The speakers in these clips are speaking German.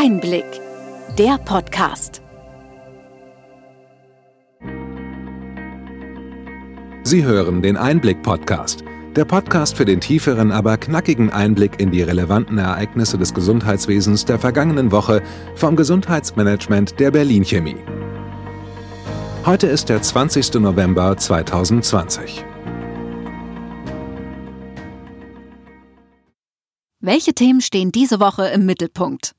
Einblick, der Podcast. Sie hören den Einblick-Podcast. Der Podcast für den tieferen, aber knackigen Einblick in die relevanten Ereignisse des Gesundheitswesens der vergangenen Woche vom Gesundheitsmanagement der Berlin Chemie. Heute ist der 20. November 2020. Welche Themen stehen diese Woche im Mittelpunkt?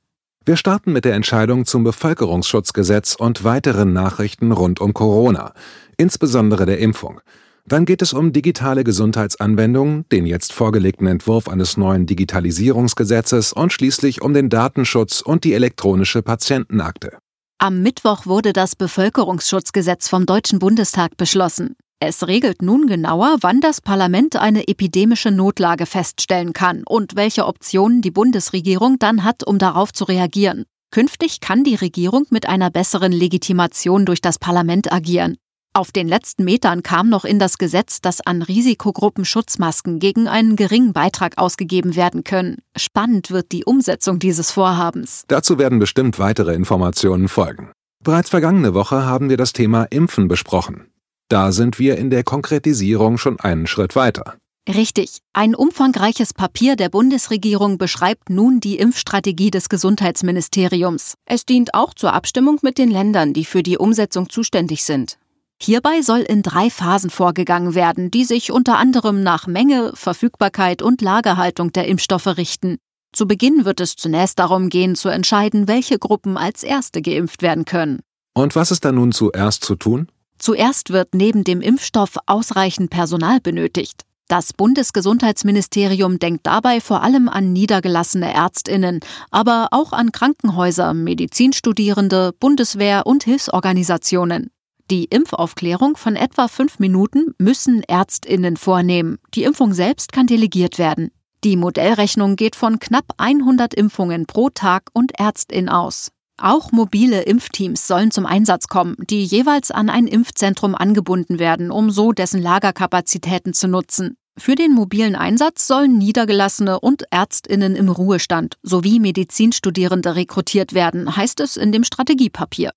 Wir starten mit der Entscheidung zum Bevölkerungsschutzgesetz und weiteren Nachrichten rund um Corona, insbesondere der Impfung. Dann geht es um digitale Gesundheitsanwendungen, den jetzt vorgelegten Entwurf eines neuen Digitalisierungsgesetzes und schließlich um den Datenschutz und die elektronische Patientenakte. Am Mittwoch wurde das Bevölkerungsschutzgesetz vom Deutschen Bundestag beschlossen. Es regelt nun genauer, wann das Parlament eine epidemische Notlage feststellen kann und welche Optionen die Bundesregierung dann hat, um darauf zu reagieren. Künftig kann die Regierung mit einer besseren Legitimation durch das Parlament agieren. Auf den letzten Metern kam noch in das Gesetz, dass an Risikogruppen Schutzmasken gegen einen geringen Beitrag ausgegeben werden können. Spannend wird die Umsetzung dieses Vorhabens. Dazu werden bestimmt weitere Informationen folgen. Bereits vergangene Woche haben wir das Thema Impfen besprochen. Da sind wir in der Konkretisierung schon einen Schritt weiter. Richtig. Ein umfangreiches Papier der Bundesregierung beschreibt nun die Impfstrategie des Gesundheitsministeriums. Es dient auch zur Abstimmung mit den Ländern, die für die Umsetzung zuständig sind. Hierbei soll in drei Phasen vorgegangen werden, die sich unter anderem nach Menge, Verfügbarkeit und Lagerhaltung der Impfstoffe richten. Zu Beginn wird es zunächst darum gehen, zu entscheiden, welche Gruppen als erste geimpft werden können. Und was ist da nun zuerst zu tun? Zuerst wird neben dem Impfstoff ausreichend Personal benötigt. Das Bundesgesundheitsministerium denkt dabei vor allem an niedergelassene Ärztinnen, aber auch an Krankenhäuser, Medizinstudierende, Bundeswehr und Hilfsorganisationen. Die Impfaufklärung von etwa fünf Minuten müssen Ärztinnen vornehmen. Die Impfung selbst kann delegiert werden. Die Modellrechnung geht von knapp 100 Impfungen pro Tag und Ärztin aus. Auch mobile Impfteams sollen zum Einsatz kommen, die jeweils an ein Impfzentrum angebunden werden, um so dessen Lagerkapazitäten zu nutzen. Für den mobilen Einsatz sollen Niedergelassene und Ärztinnen im Ruhestand sowie Medizinstudierende rekrutiert werden, heißt es in dem Strategiepapier.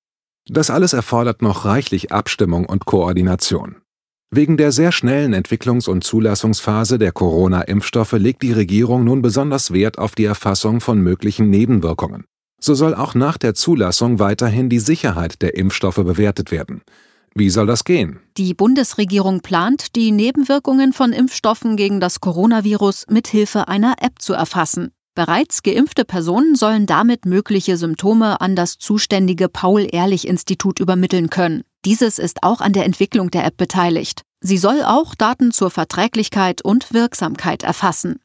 Das alles erfordert noch reichlich Abstimmung und Koordination. Wegen der sehr schnellen Entwicklungs- und Zulassungsphase der Corona-Impfstoffe legt die Regierung nun besonders Wert auf die Erfassung von möglichen Nebenwirkungen. So soll auch nach der Zulassung weiterhin die Sicherheit der Impfstoffe bewertet werden. Wie soll das gehen? Die Bundesregierung plant, die Nebenwirkungen von Impfstoffen gegen das Coronavirus mithilfe einer App zu erfassen. Bereits geimpfte Personen sollen damit mögliche Symptome an das zuständige Paul-Ehrlich-Institut übermitteln können. Dieses ist auch an der Entwicklung der App beteiligt. Sie soll auch Daten zur Verträglichkeit und Wirksamkeit erfassen.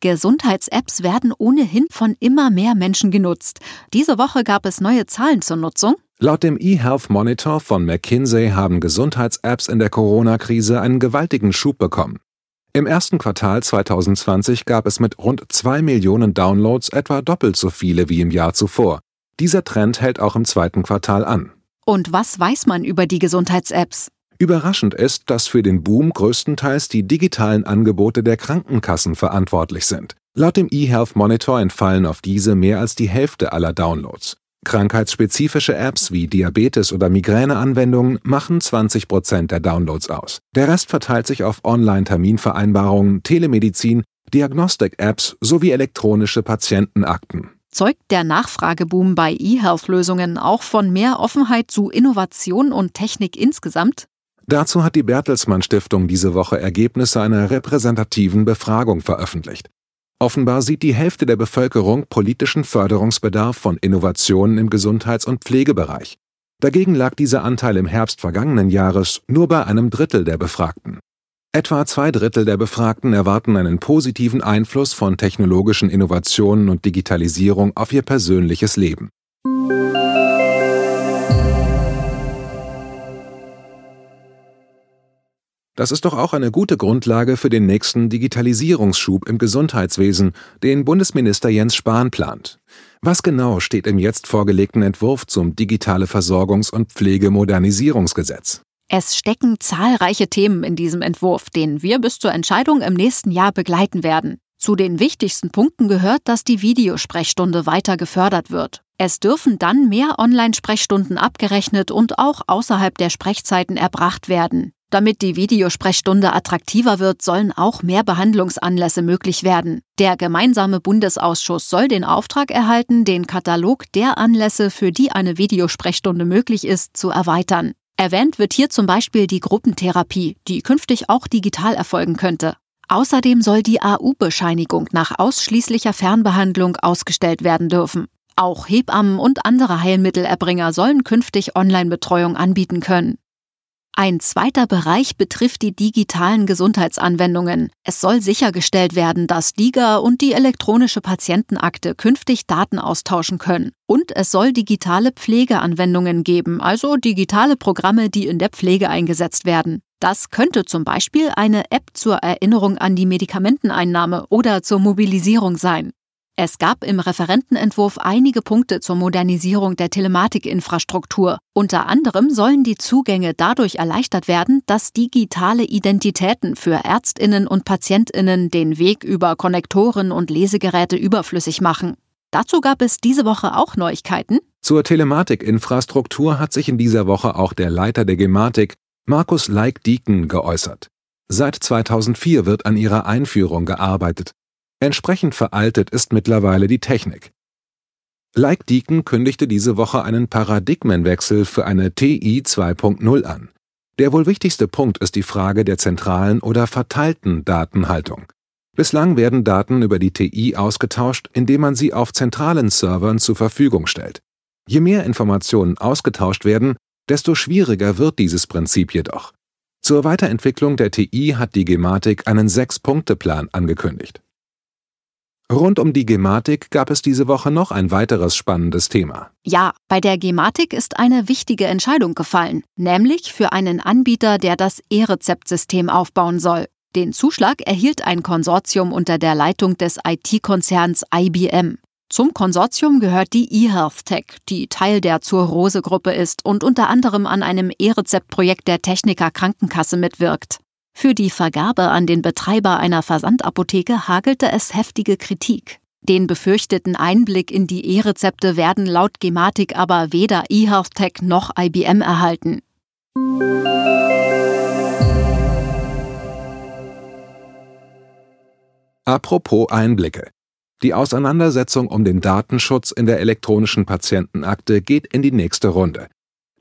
Gesundheits-Apps werden ohnehin von immer mehr Menschen genutzt. Diese Woche gab es neue Zahlen zur Nutzung. Laut dem eHealth Monitor von McKinsey haben Gesundheits-Apps in der Corona-Krise einen gewaltigen Schub bekommen. Im ersten Quartal 2020 gab es mit rund zwei Millionen Downloads etwa doppelt so viele wie im Jahr zuvor. Dieser Trend hält auch im zweiten Quartal an. Und was weiß man über die Gesundheits-Apps? Überraschend ist, dass für den Boom größtenteils die digitalen Angebote der Krankenkassen verantwortlich sind. Laut dem eHealth Monitor entfallen auf diese mehr als die Hälfte aller Downloads. Krankheitsspezifische Apps wie Diabetes- oder Migräneanwendungen machen 20 Prozent der Downloads aus. Der Rest verteilt sich auf Online-Terminvereinbarungen, Telemedizin, Diagnostik-Apps sowie elektronische Patientenakten. Zeugt der Nachfrageboom bei eHealth-Lösungen auch von mehr Offenheit zu Innovation und Technik insgesamt? Dazu hat die Bertelsmann Stiftung diese Woche Ergebnisse einer repräsentativen Befragung veröffentlicht. Offenbar sieht die Hälfte der Bevölkerung politischen Förderungsbedarf von Innovationen im Gesundheits- und Pflegebereich. Dagegen lag dieser Anteil im Herbst vergangenen Jahres nur bei einem Drittel der Befragten. Etwa zwei Drittel der Befragten erwarten einen positiven Einfluss von technologischen Innovationen und Digitalisierung auf ihr persönliches Leben. Das ist doch auch eine gute Grundlage für den nächsten Digitalisierungsschub im Gesundheitswesen, den Bundesminister Jens Spahn plant. Was genau steht im jetzt vorgelegten Entwurf zum Digitale Versorgungs- und Pflegemodernisierungsgesetz? Es stecken zahlreiche Themen in diesem Entwurf, den wir bis zur Entscheidung im nächsten Jahr begleiten werden. Zu den wichtigsten Punkten gehört, dass die Videosprechstunde weiter gefördert wird. Es dürfen dann mehr Online-Sprechstunden abgerechnet und auch außerhalb der Sprechzeiten erbracht werden. Damit die Videosprechstunde attraktiver wird, sollen auch mehr Behandlungsanlässe möglich werden. Der gemeinsame Bundesausschuss soll den Auftrag erhalten, den Katalog der Anlässe, für die eine Videosprechstunde möglich ist, zu erweitern. Erwähnt wird hier zum Beispiel die Gruppentherapie, die künftig auch digital erfolgen könnte. Außerdem soll die AU-Bescheinigung nach ausschließlicher Fernbehandlung ausgestellt werden dürfen. Auch Hebammen und andere Heilmittelerbringer sollen künftig Online-Betreuung anbieten können. Ein zweiter Bereich betrifft die digitalen Gesundheitsanwendungen. Es soll sichergestellt werden, dass DIGA und die elektronische Patientenakte künftig Daten austauschen können. Und es soll digitale Pflegeanwendungen geben, also digitale Programme, die in der Pflege eingesetzt werden. Das könnte zum Beispiel eine App zur Erinnerung an die Medikamenteneinnahme oder zur Mobilisierung sein. Es gab im Referentenentwurf einige Punkte zur Modernisierung der Telematikinfrastruktur. Unter anderem sollen die Zugänge dadurch erleichtert werden, dass digitale Identitäten für Ärztinnen und Patientinnen den Weg über Konnektoren und Lesegeräte überflüssig machen. Dazu gab es diese Woche auch Neuigkeiten. Zur Telematikinfrastruktur hat sich in dieser Woche auch der Leiter der Gematik, Markus Leik-Dieken, geäußert. Seit 2004 wird an ihrer Einführung gearbeitet. Entsprechend veraltet ist mittlerweile die Technik. Like Deacon kündigte diese Woche einen Paradigmenwechsel für eine TI 2.0 an. Der wohl wichtigste Punkt ist die Frage der zentralen oder verteilten Datenhaltung. Bislang werden Daten über die TI ausgetauscht, indem man sie auf zentralen Servern zur Verfügung stellt. Je mehr Informationen ausgetauscht werden, desto schwieriger wird dieses Prinzip jedoch. Zur Weiterentwicklung der TI hat die Gematik einen Sechs-Punkte-Plan angekündigt. Rund um die Gematik gab es diese Woche noch ein weiteres spannendes Thema. Ja, bei der Gematik ist eine wichtige Entscheidung gefallen, nämlich für einen Anbieter, der das E-Rezept-System aufbauen soll. Den Zuschlag erhielt ein Konsortium unter der Leitung des IT-Konzerns IBM. Zum Konsortium gehört die eHealthTech, die Teil der zur Rose-Gruppe ist und unter anderem an einem E-Rezept-Projekt der Techniker Krankenkasse mitwirkt. Für die Vergabe an den Betreiber einer Versandapotheke hagelte es heftige Kritik. Den befürchteten Einblick in die E-Rezepte werden laut Gematik aber weder eHealthTech noch IBM erhalten. Apropos Einblicke. Die Auseinandersetzung um den Datenschutz in der elektronischen Patientenakte geht in die nächste Runde.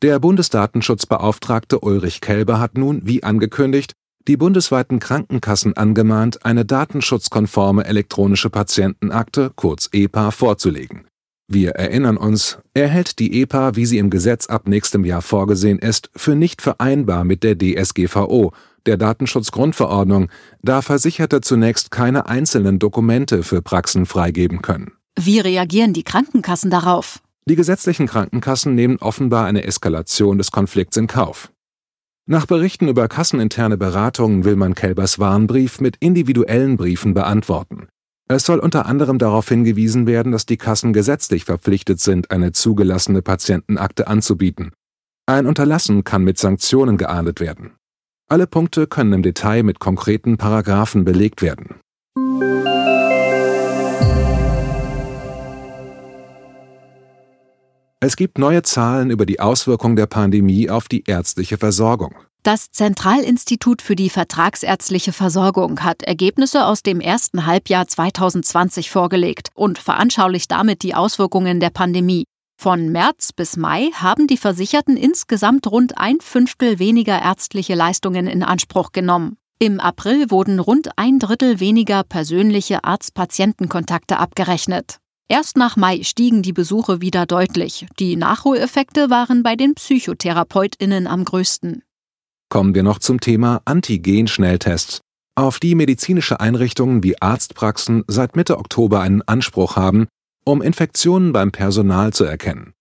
Der Bundesdatenschutzbeauftragte Ulrich Kelber hat nun, wie angekündigt, die bundesweiten Krankenkassen angemahnt, eine datenschutzkonforme elektronische Patientenakte kurz (EPA) vorzulegen. Wir erinnern uns, er hält die EPA, wie sie im Gesetz ab nächstem Jahr vorgesehen ist, für nicht vereinbar mit der DSGVO, der Datenschutzgrundverordnung, da Versicherte zunächst keine einzelnen Dokumente für Praxen freigeben können. Wie reagieren die Krankenkassen darauf? Die gesetzlichen Krankenkassen nehmen offenbar eine Eskalation des Konflikts in Kauf. Nach Berichten über kasseninterne Beratungen will man Kelbers Warnbrief mit individuellen Briefen beantworten. Es soll unter anderem darauf hingewiesen werden, dass die Kassen gesetzlich verpflichtet sind, eine zugelassene Patientenakte anzubieten. Ein Unterlassen kann mit Sanktionen geahndet werden. Alle Punkte können im Detail mit konkreten Paragraphen belegt werden. Es gibt neue Zahlen über die Auswirkung der Pandemie auf die ärztliche Versorgung. Das Zentralinstitut für die vertragsärztliche Versorgung hat Ergebnisse aus dem ersten Halbjahr 2020 vorgelegt und veranschaulicht damit die Auswirkungen der Pandemie. Von März bis Mai haben die Versicherten insgesamt rund ein Fünftel weniger ärztliche Leistungen in Anspruch genommen. Im April wurden rund ein Drittel weniger persönliche Arzt-Patienten-Kontakte abgerechnet. Erst nach Mai stiegen die Besuche wieder deutlich. Die Nachholeffekte waren bei den PsychotherapeutInnen am größten. Kommen wir noch zum Thema Antigen-Schnelltests, auf die medizinische Einrichtungen wie Arztpraxen seit Mitte Oktober einen Anspruch haben, um Infektionen beim Personal zu erkennen.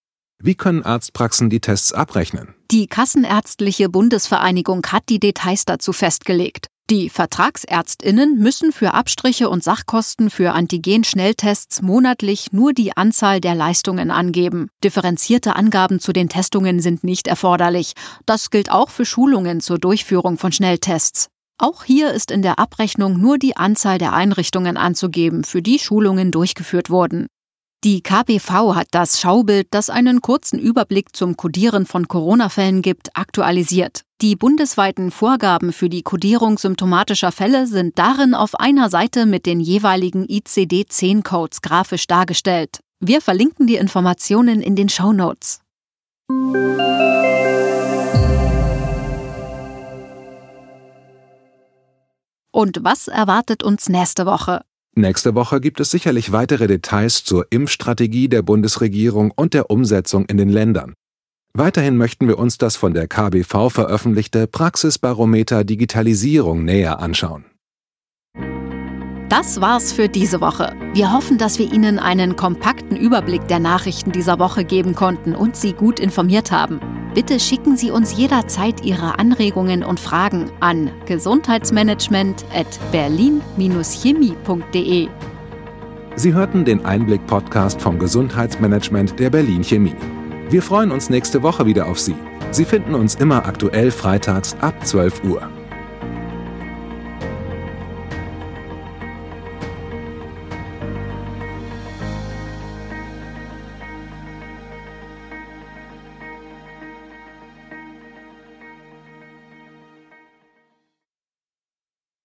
Wie können Arztpraxen die Tests abrechnen? Die Kassenärztliche Bundesvereinigung hat die Details dazu festgelegt. Die Vertragsärztinnen müssen für Abstriche und Sachkosten für Antigen-Schnelltests monatlich nur die Anzahl der Leistungen angeben. Differenzierte Angaben zu den Testungen sind nicht erforderlich. Das gilt auch für Schulungen zur Durchführung von Schnelltests. Auch hier ist in der Abrechnung nur die Anzahl der Einrichtungen anzugeben, für die Schulungen durchgeführt wurden. Die KBV hat das Schaubild, das einen kurzen Überblick zum Kodieren von Corona-Fällen gibt, aktualisiert. Die bundesweiten Vorgaben für die Kodierung symptomatischer Fälle sind darin auf einer Seite mit den jeweiligen ICD-10-Codes grafisch dargestellt. Wir verlinken die Informationen in den Show Notes. Und was erwartet uns nächste Woche? Nächste Woche gibt es sicherlich weitere Details zur Impfstrategie der Bundesregierung und der Umsetzung in den Ländern. Weiterhin möchten wir uns das von der KBV veröffentlichte Praxisbarometer Digitalisierung näher anschauen. Das war's für diese Woche. Wir hoffen, dass wir Ihnen einen kompakten Überblick der Nachrichten dieser Woche geben konnten und Sie gut informiert haben. Bitte schicken Sie uns jederzeit Ihre Anregungen und Fragen an gesundheitsmanagement.berlin-chemie.de. Sie hörten den Einblick-Podcast vom Gesundheitsmanagement der Berlin Chemie. Wir freuen uns nächste Woche wieder auf Sie. Sie finden uns immer aktuell freitags ab 12 Uhr.